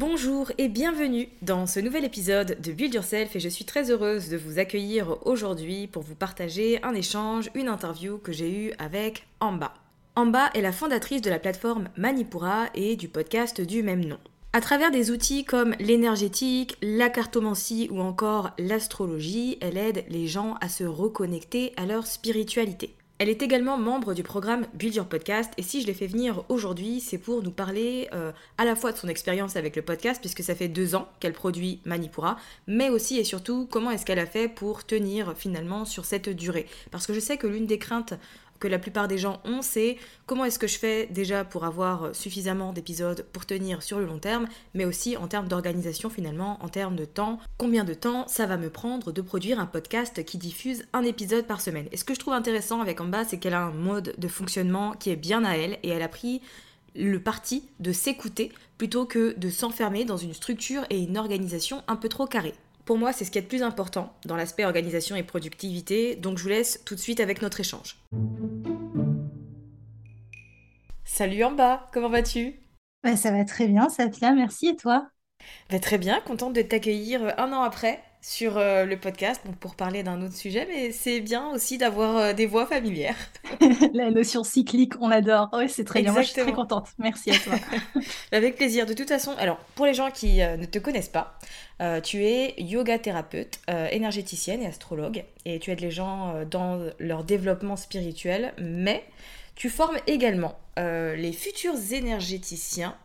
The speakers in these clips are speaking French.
Bonjour et bienvenue dans ce nouvel épisode de Build Yourself et je suis très heureuse de vous accueillir aujourd'hui pour vous partager un échange, une interview que j'ai eue avec Amba. Amba est la fondatrice de la plateforme Manipura et du podcast du même nom. À travers des outils comme l'énergétique, la cartomancie ou encore l'astrologie, elle aide les gens à se reconnecter à leur spiritualité. Elle est également membre du programme Build Your Podcast et si je l'ai fait venir aujourd'hui, c'est pour nous parler euh, à la fois de son expérience avec le podcast, puisque ça fait deux ans qu'elle produit Manipura, mais aussi et surtout comment est-ce qu'elle a fait pour tenir finalement sur cette durée. Parce que je sais que l'une des craintes que la plupart des gens ont, c'est comment est-ce que je fais déjà pour avoir suffisamment d'épisodes pour tenir sur le long terme, mais aussi en termes d'organisation finalement, en termes de temps, combien de temps ça va me prendre de produire un podcast qui diffuse un épisode par semaine? Et ce que je trouve intéressant avec Amba, c'est qu'elle a un mode de fonctionnement qui est bien à elle et elle a pris le parti de s'écouter plutôt que de s'enfermer dans une structure et une organisation un peu trop carrée. Pour moi, c'est ce qui est le plus important dans l'aspect organisation et productivité, donc je vous laisse tout de suite avec notre échange. Salut Amba, comment vas-tu? Bah, Ça va très bien, Safia, merci et toi? Bah, Très bien, contente de t'accueillir un an après sur euh, le podcast donc pour parler d'un autre sujet, mais c'est bien aussi d'avoir euh, des voix familières. La notion cyclique, on l'adore. Oui, c'est très bien. Moi, je suis très contente. Merci à toi. Avec plaisir. De toute façon, alors pour les gens qui euh, ne te connaissent pas, tu es yoga thérapeute, énergéticienne et astrologue, et tu aides les gens dans leur développement spirituel, mais tu formes également les futurs énergéticiens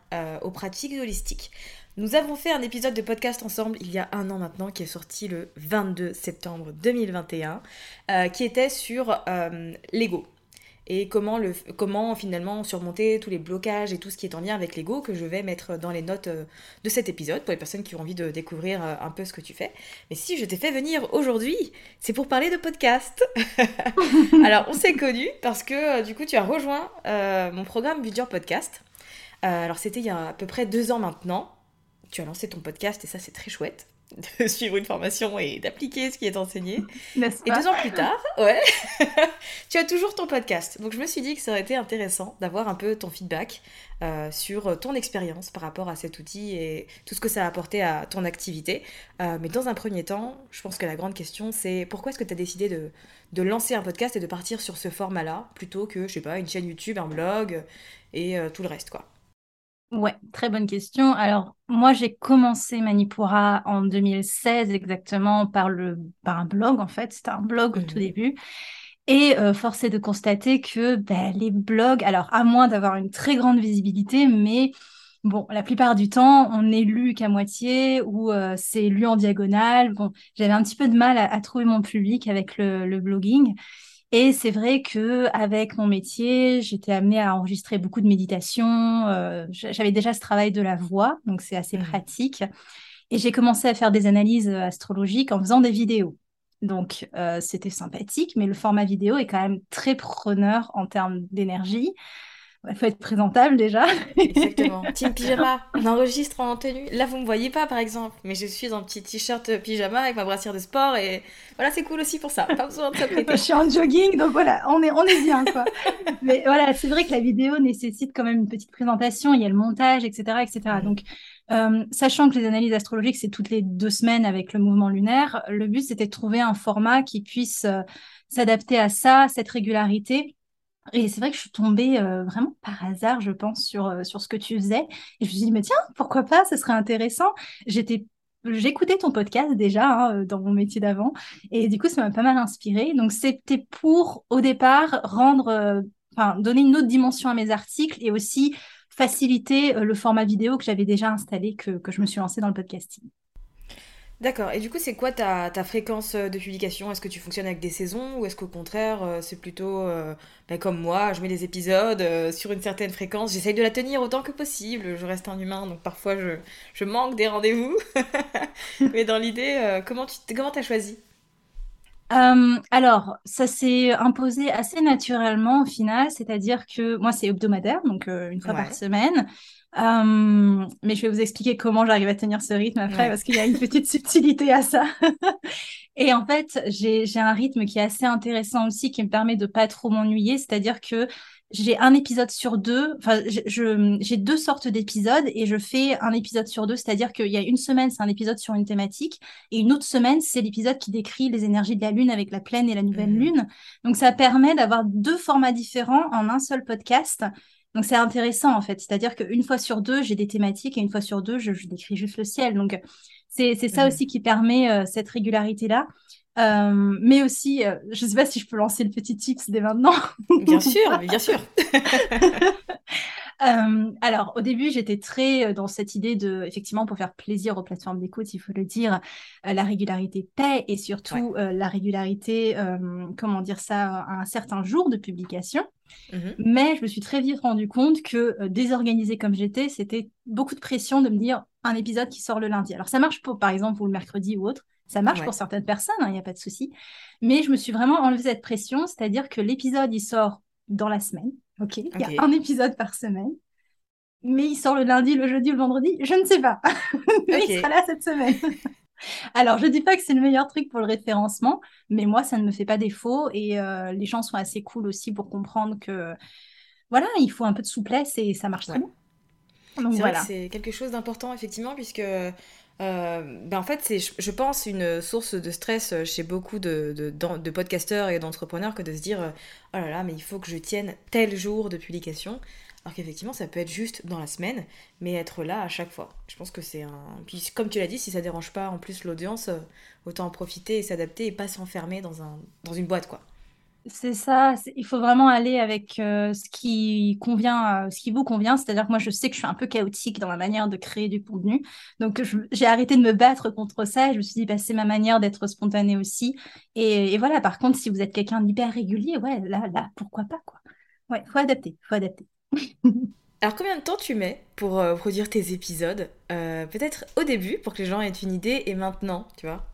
aux pratiques holistiques. Nous avons fait un épisode de podcast ensemble il y a un an maintenant qui est sorti le 22 septembre 2021 euh, qui était sur euh, l'ego et comment, le, comment finalement surmonter tous les blocages et tout ce qui est en lien avec l'ego que je vais mettre dans les notes euh, de cet épisode pour les personnes qui ont envie de découvrir un peu ce que tu fais. Mais si je t'ai fait venir aujourd'hui, c'est pour parler de podcast. Alors on s'est connus parce que du coup tu as rejoint mon programme Build Podcast. alors c'était il y a à peu près deux ans maintenant tu as lancé ton podcast et ça c'est très chouette. de suivre une formation et d'appliquer ce qui est enseigné. Et deux ans plus tard, ouais, tu as toujours ton podcast. Donc je me suis dit que ça aurait été intéressant d'avoir un peu ton feedback euh, sur ton expérience par rapport à cet outil et tout ce que ça a apporté à ton activité. Euh, mais dans un premier temps, je pense que la grande question, c'est pourquoi est-ce que tu as décidé de, de, lancer un podcast et de partir sur ce format-là plutôt que, je sais pas, une chaîne YouTube, un blog et euh, tout le reste, quoi Ouais, très bonne question. Alors, moi, j'ai commencé Manipura en 2016 exactement par, le, par un blog, en fait. C'était un blog au tout mmh début. Et euh, force est de constater que ben, les blogs, alors à moins d'avoir une très grande visibilité, mais bon, la plupart du temps, on n'est lu qu'à moitié ou euh, c'est lu en diagonale. Bon, j'avais un petit peu de mal à, trouver mon public avec le, le blogging. Et c'est vrai que avec mon métier, j'étais amenée à enregistrer beaucoup de méditations. Euh, j'avais déjà ce travail de la voix, donc c'est assez mmh. pratique. Et j'ai commencé à faire des analyses euh, astrologiques en faisant des vidéos. Donc euh, c'était sympathique, mais le format vidéo est quand même très preneur en termes d'énergie. Il faut être présentable déjà. Exactement. Team pyjama, on enregistre en tenue. Là, vous me voyez pas, par exemple, mais je suis en petit t-shirt pyjama avec ma brassière de sport et voilà, c'est cool aussi pour ça. Pas besoin de s'apprêter. je suis en jogging, donc voilà, on est, on est bien, quoi. mais voilà, c'est vrai que la vidéo nécessite quand même une petite présentation. Il y a le montage, etc., etc. Donc, euh, sachant que les analyses astrologiques, c'est toutes les deux semaines avec le mouvement lunaire, le but, c'était de trouver un format qui puisse euh, s'adapter à ça, cette régularité et c'est vrai que je suis tombée euh, vraiment par hasard, je pense, sur, euh, sur ce que tu faisais. Et je me suis dit, mais tiens, pourquoi pas, ce serait intéressant. J'écoutais ton podcast déjà hein, euh, dans mon métier d'avant et du coup ça m'a pas mal inspiré. Donc c'était pour au départ rendre, donner une autre dimension à mes articles et aussi faciliter le format vidéo que j'avais déjà installé que, que je me suis lancée dans le podcasting. D'accord. Et du coup, c'est quoi ta, fréquence euh, de publication? Est-ce que tu fonctionnes avec des saisons ou est-ce qu'au contraire, euh, c'est plutôt euh, ben, comme moi, je mets des épisodes sur une certaine fréquence, j'essaye de la tenir autant que possible. Je reste un humain, donc parfois je, manque des rendez-vous. Mais dans l'idée, comment tu comment as choisi? Alors, ça s'est imposé assez naturellement au final, c'est-à-dire que moi, c'est hebdomadaire, donc une fois par semaine. Euh, mais je vais vous expliquer comment j'arrive à tenir ce rythme après, parce qu'il y a une petite subtilité à ça. et en fait, j'ai un rythme qui est assez intéressant aussi, qui me permet de pas trop m'ennuyer. C'est-à-dire que j'ai un épisode sur deux. Enfin, j'ai deux sortes d'épisodes et je fais un épisode sur deux. C'est-à-dire qu'il y a une semaine, c'est un épisode sur une thématique et une autre semaine, c'est l'épisode qui décrit les énergies de la Lune avec la pleine et la nouvelle mmh. Lune. Donc, ça permet d'avoir deux formats différents en un seul podcast donc c'est intéressant en fait, c'est-à-dire qu'une fois sur deux, j'ai des thématiques et une fois sur deux, je, décris juste le ciel. Donc c'est ça aussi qui permet euh, cette régularité-là. Euh, mais aussi, euh, je ne sais pas si je peux lancer le petit tips dès maintenant. Bien sûr, bien sûr. alors, au début, j'étais très dans cette idée de, effectivement, pour faire plaisir aux plateformes d'écoute, il faut le dire, la régularité paie et surtout la régularité, comment dire ça, à un certain jour de publication. Mhm. Mais je me suis très vite rendu compte que euh, désorganisée comme j'étais, c'était beaucoup de pression de me dire un épisode qui sort le lundi. Alors ça marche pour, par exemple, pour le mercredi ou autre. Ça marche pour certaines personnes, il hein, n'y a pas de souci. Mais je me suis vraiment enlevé cette pression, c'est-à-dire que l'épisode, il sort dans la semaine. OK, il y a un épisode par semaine. Mais il sort le lundi, le jeudi, le vendredi, je ne sais pas. mais il sera là cette semaine. Alors, je ne dis pas que c'est le meilleur truc pour le référencement, mais moi, ça ne me fait pas défaut et euh, les gens sont assez cool aussi pour comprendre que voilà, il faut un peu de souplesse et ça marche très bien. Voilà. C'est quelque chose d'important effectivement puisque euh, ben en fait c'est je pense une source de stress chez beaucoup de, de, podcasteurs et d'entrepreneurs que de se dire oh là là mais il faut que je tienne tel jour de publication alors qu'effectivement, ça peut être juste dans la semaine, mais être là à chaque fois. Je pense que c'est un. Puis, comme tu l'as dit, si ça dérange pas en plus l'audience, euh, autant en profiter et s'adapter et pas s'enfermer dans, un... dans une boîte, quoi. C'est ça, il faut vraiment aller avec euh, ce qui convient, euh, ce qui vous convient. C'est-à-dire que moi, je sais que je suis un peu chaotique dans ma manière de créer du contenu. Donc, j'ai arrêté de me battre contre ça et je me suis dit, bah, c'est ma manière d'être spontanée aussi. Et, et, voilà, par contre, si vous êtes quelqu'un d'hyper régulier, ouais, là, là, pourquoi pas, quoi. Ouais, faut adapter, faut adapter. Alors combien de temps tu mets pour euh, produire tes épisodes? Peut-être au début pour que les gens aient une idée et maintenant, tu vois?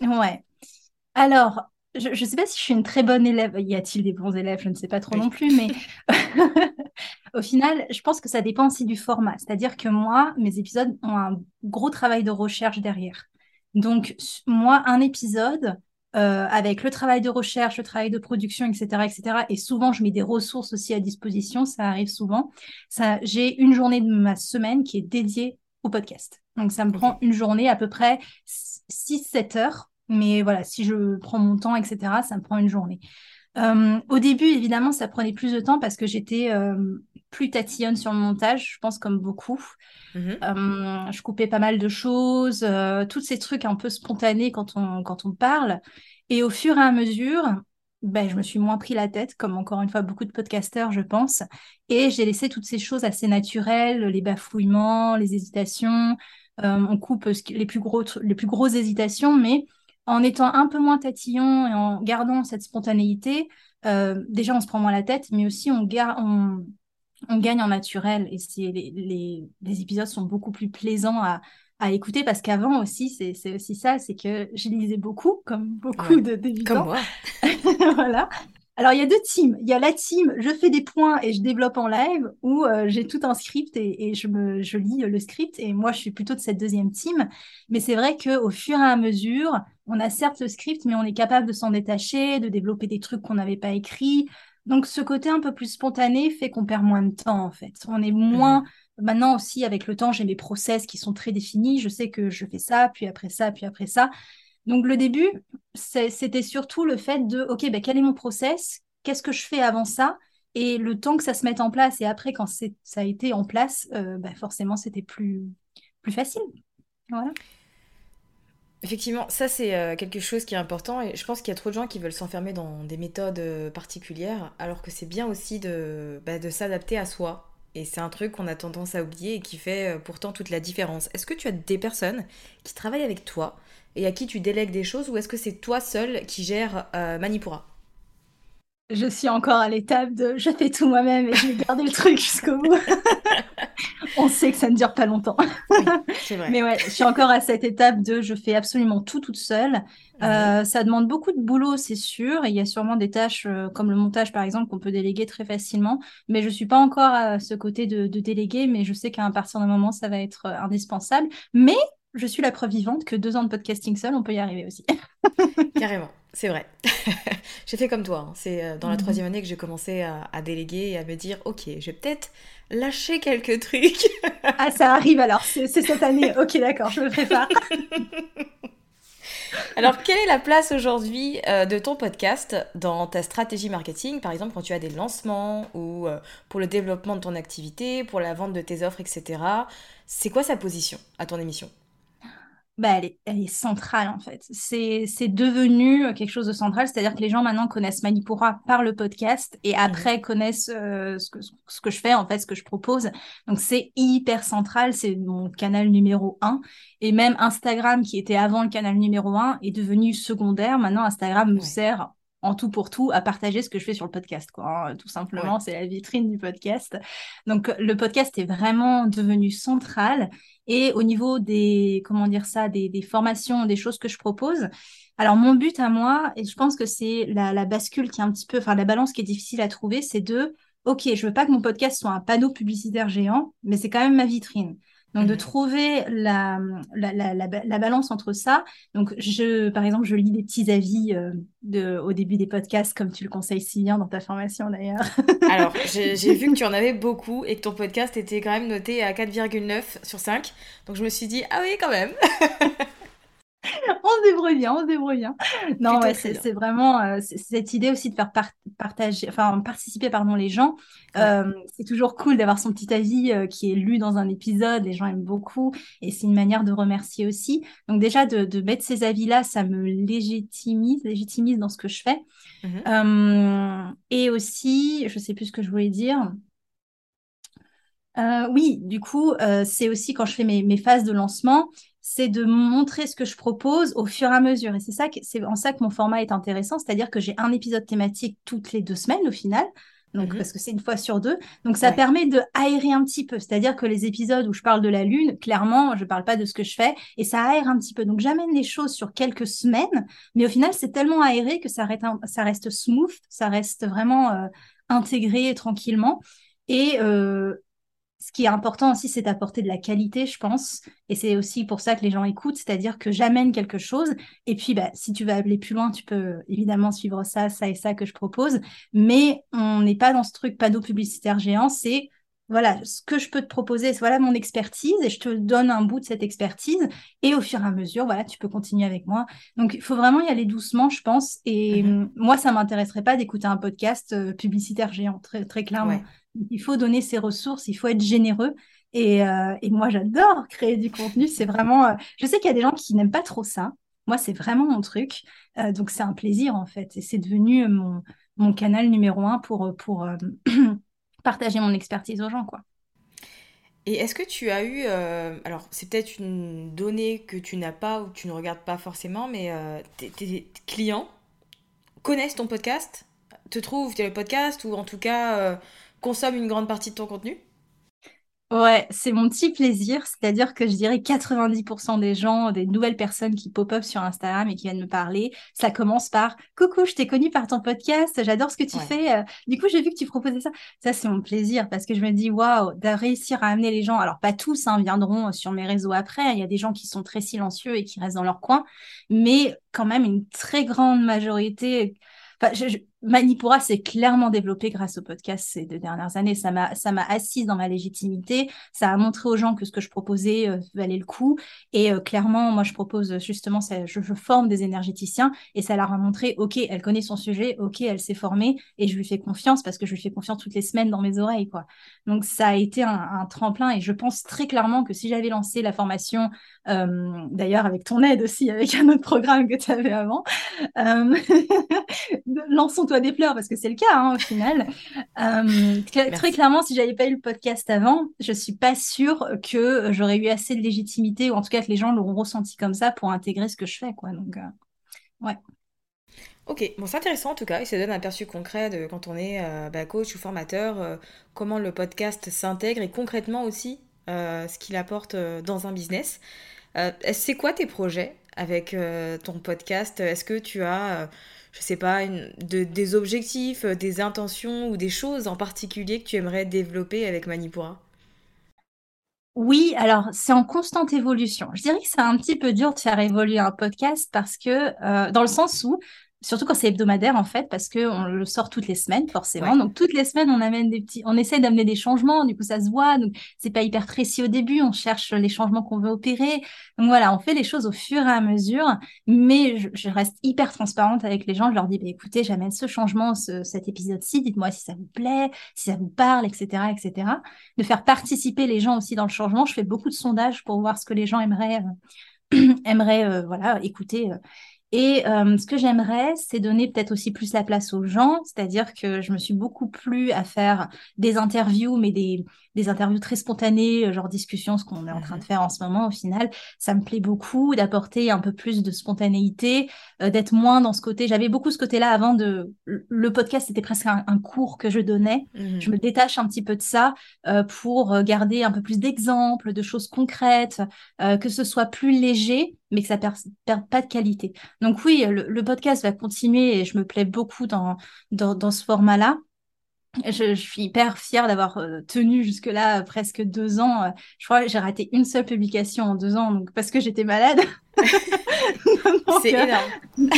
Ouais. Alors, je ne sais pas si je suis une très bonne élève. Y a-t-il des bons élèves? Je ne sais pas trop non plus, mais au final, je pense que ça dépend aussi du format. C'est-à-dire que moi, mes épisodes ont un gros travail de recherche derrière. Donc, moi, un épisode, euh, avec le travail de recherche, le travail de production, etc., etc. Et souvent, je mets des ressources aussi à disposition, ça arrive souvent. Ça, j'ai une journée de ma semaine qui est dédiée au podcast. Donc, ça me prend une journée à peu près 6-7 heures. Mais voilà, si je prends mon temps, etc., ça me prend une journée. Euh, au début, évidemment, ça prenait plus de temps parce que j'étais euh, plus tatillonne sur le montage, je pense comme beaucoup. Mhm. Euh, je coupais pas mal de choses, tous ces trucs un peu spontanés quand on, quand on parle. Et au fur et à mesure, ben, je me suis moins pris la tête, comme encore une fois beaucoup de podcasteurs, je pense. Et j'ai laissé toutes ces choses assez naturelles, les bafouillements, les hésitations. on coupe les plus, gros, les plus grosses hésitations, mais en étant un peu moins tatillon et en gardant cette spontanéité, euh, déjà on se prend moins la tête, mais aussi on, on, gagne en naturel et les, les, épisodes sont beaucoup plus plaisants à, écouter parce qu'avant aussi, c'est aussi ça, c'est que je lisais beaucoup, comme beaucoup de débutants. Comme moi. voilà. Alors, il y a deux teams. Il y a la team, je fais des points et je développe en live, où euh, j'ai tout un script et, je, me, je lis le script. Et moi, je suis plutôt de cette deuxième team. Mais c'est vrai qu'au fur et à mesure, on a certes le script, mais on est capable de s'en détacher, de développer des trucs qu'on n'avait pas écrits. Donc, ce côté un peu plus spontané fait qu'on perd moins de temps, en fait. On est moins... Mhm. Maintenant aussi, avec le temps, j'ai mes process qui sont très définis. Je sais que je fais ça, puis après ça, puis après ça. Donc le début, c'était surtout le fait de, OK, ben, quel est mon process? Qu'est-ce que je fais avant ça? Et le temps que ça se mette en place, et après, quand ça a été en place, euh, ben, forcément, c'était plus, plus facile. Voilà. Effectivement, ça c'est euh, quelque chose qui est important et je pense qu'il y a trop de gens qui veulent s'enfermer dans des méthodes euh, particulières alors que c'est bien aussi de, bah, de s'adapter à soi. Et c'est un truc qu'on a tendance à oublier et qui fait pourtant toute la différence. Est-ce que tu as des personnes qui travaillent avec toi et à qui tu délègues des choses ou est-ce que c'est toi seul qui gère euh, Manipura? Je suis encore à l'étape de je fais tout moi-même et je vais garder le truc jusqu'au bout. On sait que ça ne dure pas longtemps. c'est vrai. Mais ouais, je suis encore à cette étape de je fais absolument tout toute seule. Euh, ça demande beaucoup de boulot, c'est sûr. Et il y a sûrement des tâches euh, comme le montage, par exemple, qu'on peut déléguer très facilement. Mais je ne suis pas encore à ce côté de, de déléguer, mais je sais qu'à partir d'un moment, ça va être indispensable. Mais je suis la preuve vivante que deux ans de podcasting seul, on peut y arriver aussi. Carrément, c'est vrai. j'ai fait comme toi. Hein. C'est euh, dans la mhm. troisième année que j'ai commencé à, déléguer et à me dire, ok, je vais peut-être lâcher quelques trucs. ah, ça arrive alors. C'est cette année. Ok, d'accord, je me prépare. Alors, quelle est la place aujourd'hui euh, de ton podcast dans ta stratégie marketing Par exemple, quand tu as des lancements ou euh, pour le développement de ton activité, pour la vente de tes offres, etc. C'est quoi sa position à ton émission? Bah, elle, est, centrale en fait. C'est, devenu euh, quelque chose de central, c'est-à-dire que les gens maintenant connaissent Manipura par le podcast et mmh. après connaissent euh, ce, que, ce que je fais, en fait, ce que je propose. Donc c'est hyper central, c'est mon canal numéro un. Et même Instagram, qui était avant le canal numéro un, est devenu secondaire. Maintenant, Instagram me sert en tout pour tout à partager ce que je fais sur le podcast quoi hein. tout simplement c'est la vitrine du podcast donc le podcast est vraiment devenu central et au niveau des, comment dire ça, des, formations, des choses que je propose. Alors, mon but à moi, et je pense que c'est la, bascule qui est un petit peu, enfin, la balance qui est difficile à trouver, c'est de, OK, je veux pas que mon podcast soit un panneau publicitaire géant, mais c'est quand même ma vitrine. Donc, de mhm. trouver la, la, balance entre ça. Donc, je, par exemple, je lis des petits avis euh, de, au début des podcasts, comme tu le conseilles si bien dans ta formation d'ailleurs. Alors, j'ai vu que tu en avais beaucoup et que ton podcast était quand même noté à 4,9 sur 5. Donc, je me suis dit, ah oui, quand même. on se débrouille bien, on se débrouille bien. Non, ouais, c'est vraiment euh, cette idée aussi de faire partager, enfin participer pardon les gens. Euh, c'est toujours cool d'avoir son petit avis euh, qui est lu dans un épisode. Les gens aiment beaucoup et c'est une manière de remercier aussi. Donc déjà de, mettre ces avis-là, ça me légitimise, légitimise dans ce que je fais. Mmh et aussi, je sais plus ce que je voulais dire. oui, du coup, c'est aussi quand je fais mes, mes, phases de lancement, c'est de montrer ce que je propose au fur et à mesure. Et c'est ça, c'est en ça que mon format est intéressant, c'est-à-dire que j'ai un épisode thématique toutes les deux semaines au final. Donc, mhm. parce que c'est une fois sur deux. Donc, ça permet de aérer un petit peu. C'est-à-dire que les épisodes où je parle de la Lune, clairement, je ne parle pas de ce que je fais et ça aère un petit peu. Donc, j'amène les choses sur quelques semaines, mais au final, c'est tellement aéré que ça reste, ça reste smooth, ça reste vraiment euh, intégré tranquillement. Et, euh, ce qui est important aussi, c'est d'apporter de la qualité, je pense. Et c'est aussi pour ça que les gens écoutent, c'est-à-dire que j'amène quelque chose. Et puis, bah, si tu veux aller plus loin, tu peux évidemment suivre ça, ça et ça que je propose. Mais on n'est pas dans ce truc panneau publicitaire géant. C'est voilà, ce que je peux te proposer, c'est voilà mon expertise et je te donne un bout de cette expertise et au fur et à mesure, voilà, tu peux continuer avec moi. Donc, il faut vraiment y aller doucement, je pense. Et mmh moi, ça m'intéresserait pas d'écouter un podcast euh, publicitaire géant, très, très clairement. Il faut donner ses ressources, il faut être généreux. Et, euh, et moi, j'adore créer du contenu. C'est vraiment. Euh, je sais qu'il y a des gens qui n'aiment pas trop ça. Moi, c'est vraiment mon truc. donc, c'est un plaisir, en fait. Et c'est devenu mon, mon canal numéro un pour, pour partager mon expertise aux gens, quoi. Et est-ce que tu as eu, euh, alors c'est peut-être une donnée que tu n'as pas ou que tu ne regardes pas forcément, mais euh, tes, clients connaissent ton podcast, te trouvent le podcast ou en tout cas euh, consomment une grande partie de ton contenu? Ouais, c'est mon petit plaisir, c'est-à-dire que je dirais 90% des gens, des nouvelles personnes qui pop-up sur Instagram et qui viennent me parler, ça commence par Coucou, je t'ai connu par ton podcast, j'adore ce que tu fais. Euh, du coup, j'ai vu que tu proposais ça. Ça, c'est mon plaisir parce que je me dis Waouh, de réussir à amener les gens. Alors, pas tous hein, viendront sur mes réseaux après. Il y a des gens qui sont très silencieux et qui restent dans leur coin, mais quand même une très grande majorité. Enfin, je, Manipura s'est clairement développé grâce au podcast ces deux dernières années. Ça m'a, ça m'a assise dans ma légitimité. Ça a montré aux gens que ce que je proposais euh, valait le coup. Et euh, clairement, moi, je propose justement, je, forme des énergéticiens et ça leur a montré, OK, elle connaît son sujet, OK, elle s'est formée et je lui fais confiance parce que je lui fais confiance toutes les semaines dans mes oreilles, quoi. Donc, ça a été un, tremplin et je pense très clairement que si j'avais lancé la formation, euh, d'ailleurs, avec ton aide aussi, avec un autre programme que tu avais avant, euh, des fleurs parce que c'est le cas hein, au final. Euh, très clairement, si j'avais pas eu le podcast avant, je suis pas sûre que j'aurais eu assez de légitimité ou en tout cas que les gens l'auront ressenti comme ça pour intégrer ce que je fais, quoi. Donc, euh, ouais. Ok, bon c'est intéressant en tout cas, et ça donne un aperçu concret de quand on est euh, bah, coach ou formateur, comment le podcast s'intègre et concrètement aussi ce qu'il apporte dans un business. c'est quoi tes projets avec ton podcast? Est-ce que tu as je sais pas, de, des objectifs, euh, des intentions ou des choses en particulier que tu aimerais développer avec Manipura? Oui, alors c'est en constante évolution. Je dirais que c'est un petit peu dur de faire évoluer un podcast parce que, euh, dans le sens où Surtout quand c'est hebdomadaire, en fait, parce qu'on le sort toutes les semaines, forcément. Donc, toutes les semaines, on amène des petits, on essaie d'amener des changements. Du coup, ça se voit. Donc, c'est pas hyper précis au début. On cherche les changements qu'on veut opérer. Donc, voilà, on fait les choses au fur et à mesure. Mais je, reste hyper transparente avec les gens. Je leur dis, bah, écoutez, j'amène ce changement, cet épisode-ci. Dites-moi si ça vous plaît, si ça vous parle, etc., etc. De faire participer les gens aussi dans le changement. Je fais beaucoup de sondages pour voir ce que les gens aimeraient, euh, aimeraient, euh, voilà, écouter. Euh, et euh, ce que j'aimerais, c'est donner peut-être aussi plus la place aux gens, c'est-à-dire que je me suis beaucoup plu à faire des interviews, mais des, des interviews très spontanées, euh, genre discussion, ce qu'on est en train de mmh faire en ce moment au final. Ça me plaît beaucoup d'apporter un peu plus de spontanéité, euh, d'être moins dans ce côté. J'avais beaucoup ce côté-là avant de. Le podcast, c'était presque un, cours que je donnais. Mmh je me détache un petit peu de ça pour garder un peu plus d'exemples, de choses concrètes, que ce soit plus léger mais que ça perde, perde pas de qualité. Donc oui, le, podcast va continuer et je me plais beaucoup dans, dans, ce format-là. Je, suis hyper fière d'avoir euh, tenu jusque-là presque deux ans. Euh, je crois que j'ai raté une seule publication en deux ans donc, parce que j'étais malade. C'est euh, énorme.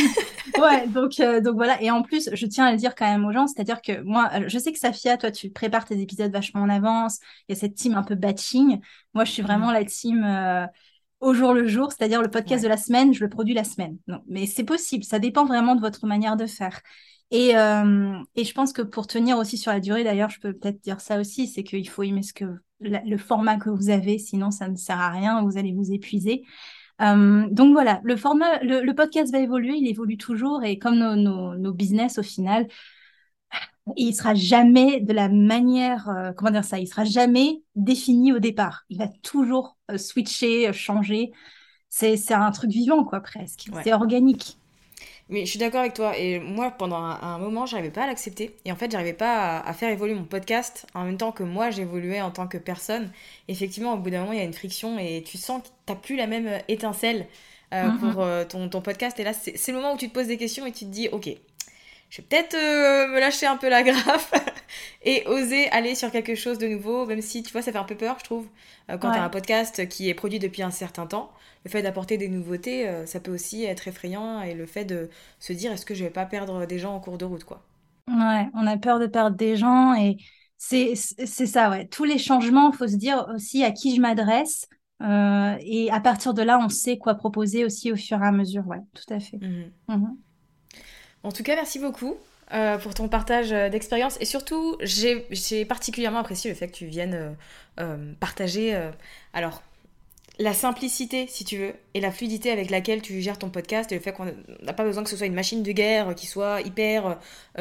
ouais, donc, donc voilà. Et en plus, je tiens à le dire quand même aux gens, c'est-à-dire que moi, je sais que Safia, toi, tu prépares tes épisodes vachement en avance. Il y a cette team un peu batching. Moi, je suis vraiment mmh. la team au jour le jour, c'est-à-dire le podcast de la semaine, je le produis la semaine. Non, mais c'est possible, ça dépend vraiment de votre manière de faire. Et, euh, et je pense que pour tenir aussi sur la durée, d'ailleurs, je peux peut-être dire ça aussi, c'est qu'il faut aimer ce que le format que vous avez, sinon ça ne sert à rien, vous allez vous épuiser. Euh, donc voilà, le format, le, podcast va évoluer, il évolue toujours et comme nos, nos, nos business au final, il sera jamais de la manière, euh, comment dire ça, il sera jamais défini au départ. Il va toujours euh, switcher, euh, changer. C'est un truc vivant, quoi, presque. C'est organique. Mais je suis d'accord avec toi. Et moi, pendant un, moment, je n'arrivais pas à l'accepter. Et en fait, j'arrivais pas à, faire évoluer mon podcast en même temps que moi, j'évoluais en tant que personne. Effectivement, au bout d'un moment, il y a une friction et tu sens que tu n'as plus la même étincelle mm-hmm. pour ton, ton, podcast. Et là, c'est le moment où tu te poses des questions et tu te dis, OK, je vais peut-être euh, me lâcher un peu la graffe et oser aller sur quelque chose de nouveau, même si tu vois, ça fait un peu peur, je trouve. Euh, quand tu as un podcast qui est produit depuis un certain temps, le fait d'apporter des nouveautés, euh, ça peut aussi être effrayant et le fait de se dire est-ce que je vais pas perdre des gens en cours de route, quoi. Ouais, on a peur de perdre des gens et c'est ça, ouais. Tous les changements, il faut se dire aussi à qui je m'adresse. Et à partir de là, on sait quoi proposer aussi au fur et à mesure. Ouais, tout à fait. Mhm. Mhm. En tout cas, merci beaucoup euh, pour ton partage euh, d'expérience. Et surtout, j'ai particulièrement apprécié le fait que tu viennes partager alors, la simplicité, si tu veux, et la fluidité avec laquelle tu gères ton podcast, et le fait qu'on n'a pas besoin que ce soit une machine de guerre qui soit hyper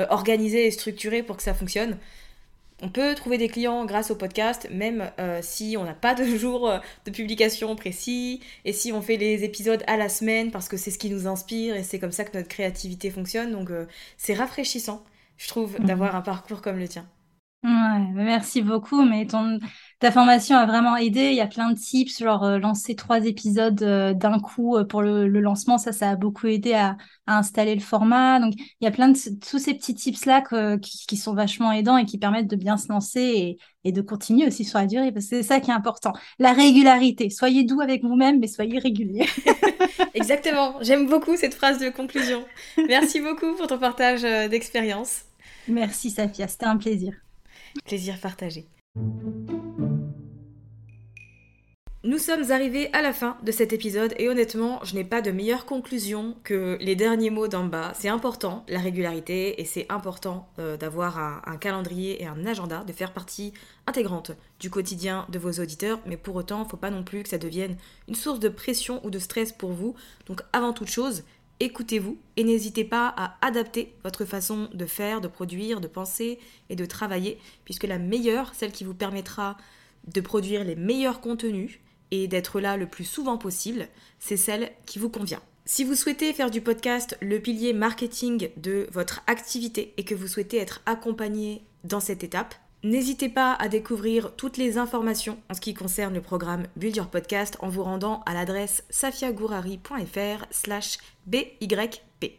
organisée et structurée pour que ça fonctionne. On peut trouver des clients grâce au podcast, même euh, si on n'a pas de jour euh, de publication précis, et si on fait les épisodes à la semaine, parce que c'est ce qui nous inspire, et c'est comme ça que notre créativité fonctionne. Donc euh, c'est rafraîchissant, je trouve, mhm. d'avoir un parcours comme le tien. Ouais, merci beaucoup, mais ton, ta formation a vraiment aidé. Il y a plein de tips, genre euh, lancer trois épisodes euh, d'un coup euh, pour le, lancement. Ça, ça a beaucoup aidé à, installer le format. Donc, il y a plein de tous ces petits tips-là qui, sont vachement aidants et qui permettent de bien se lancer et, et de continuer aussi sur la durée, parce que c'est ça qui est important. La régularité. Soyez doux avec vous-même, mais soyez régulier. Exactement. J'aime beaucoup cette phrase de conclusion. Merci beaucoup pour ton partage d'expérience. Merci, Safia. C'était un plaisir. Plaisir partagé. Nous sommes arrivés à la fin de cet épisode et honnêtement, je n'ai pas de meilleure conclusion que les derniers mots d'en bas. C'est important, la régularité, et c'est important euh, d'avoir un, calendrier et un agenda, de faire partie intégrante du quotidien de vos auditeurs, mais pour autant, il faut pas non plus que ça devienne une source de pression ou de stress pour vous. Donc avant toute chose, écoutez-vous et n'hésitez pas à adapter votre façon de faire, de produire, de penser et de travailler, puisque la meilleure, celle qui vous permettra de produire les meilleurs contenus et d'être là le plus souvent possible, c'est celle qui vous convient. Si vous souhaitez faire du podcast le pilier marketing de votre activité et que vous souhaitez être accompagné dans cette étape, N'hésitez pas à découvrir toutes les informations en ce qui concerne le programme Build Your Podcast en vous rendant à l'adresse safiagourari.fr slash BYP.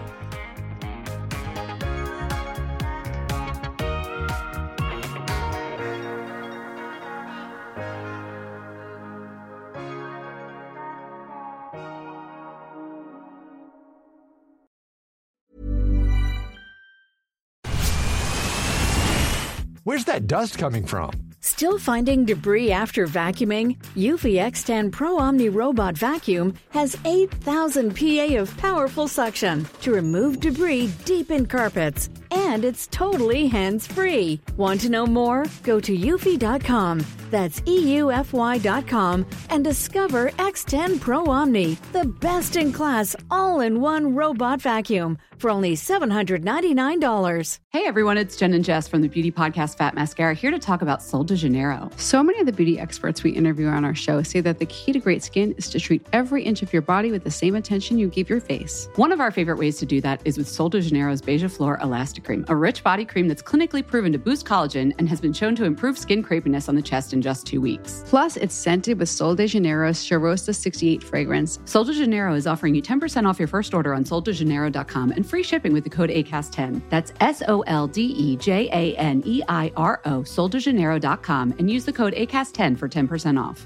Dust coming from? Still finding debris after vacuuming? Eufy X10 Pro Omni Robot Vacuum has 8,000 PA of powerful suction to remove debris deep in carpets. And it's totally hands free. Want to know more? Go to eufy.com. That's EUFY.com and discover X10 Pro Omni, the best in class all in one robot vacuum for only $799. Hey everyone, it's Jen and Jess from the beauty podcast Fat Mascara here to talk about Sol de Janeiro. So many of the beauty experts we interview on our show say that the key to great skin is to treat every inch of your body with the same attention you give your face. One of our favorite ways to do that is with Sol de Janeiro's Beija Flor Elastic Cream, a rich body cream that's clinically proven to boost collagen and has been shown to improve skin crepiness on the chest in just two weeks. Plus, it's scented with Sol de Janeiro's Charosta 68 fragrance. Sol de Janeiro is offering you 10% off your first order on soldejaneiro.com and free shipping with the code ACAST10. That's S O L D E J A N E I R O, soldejaneiro.com, and use the code ACAST10 for 10% off.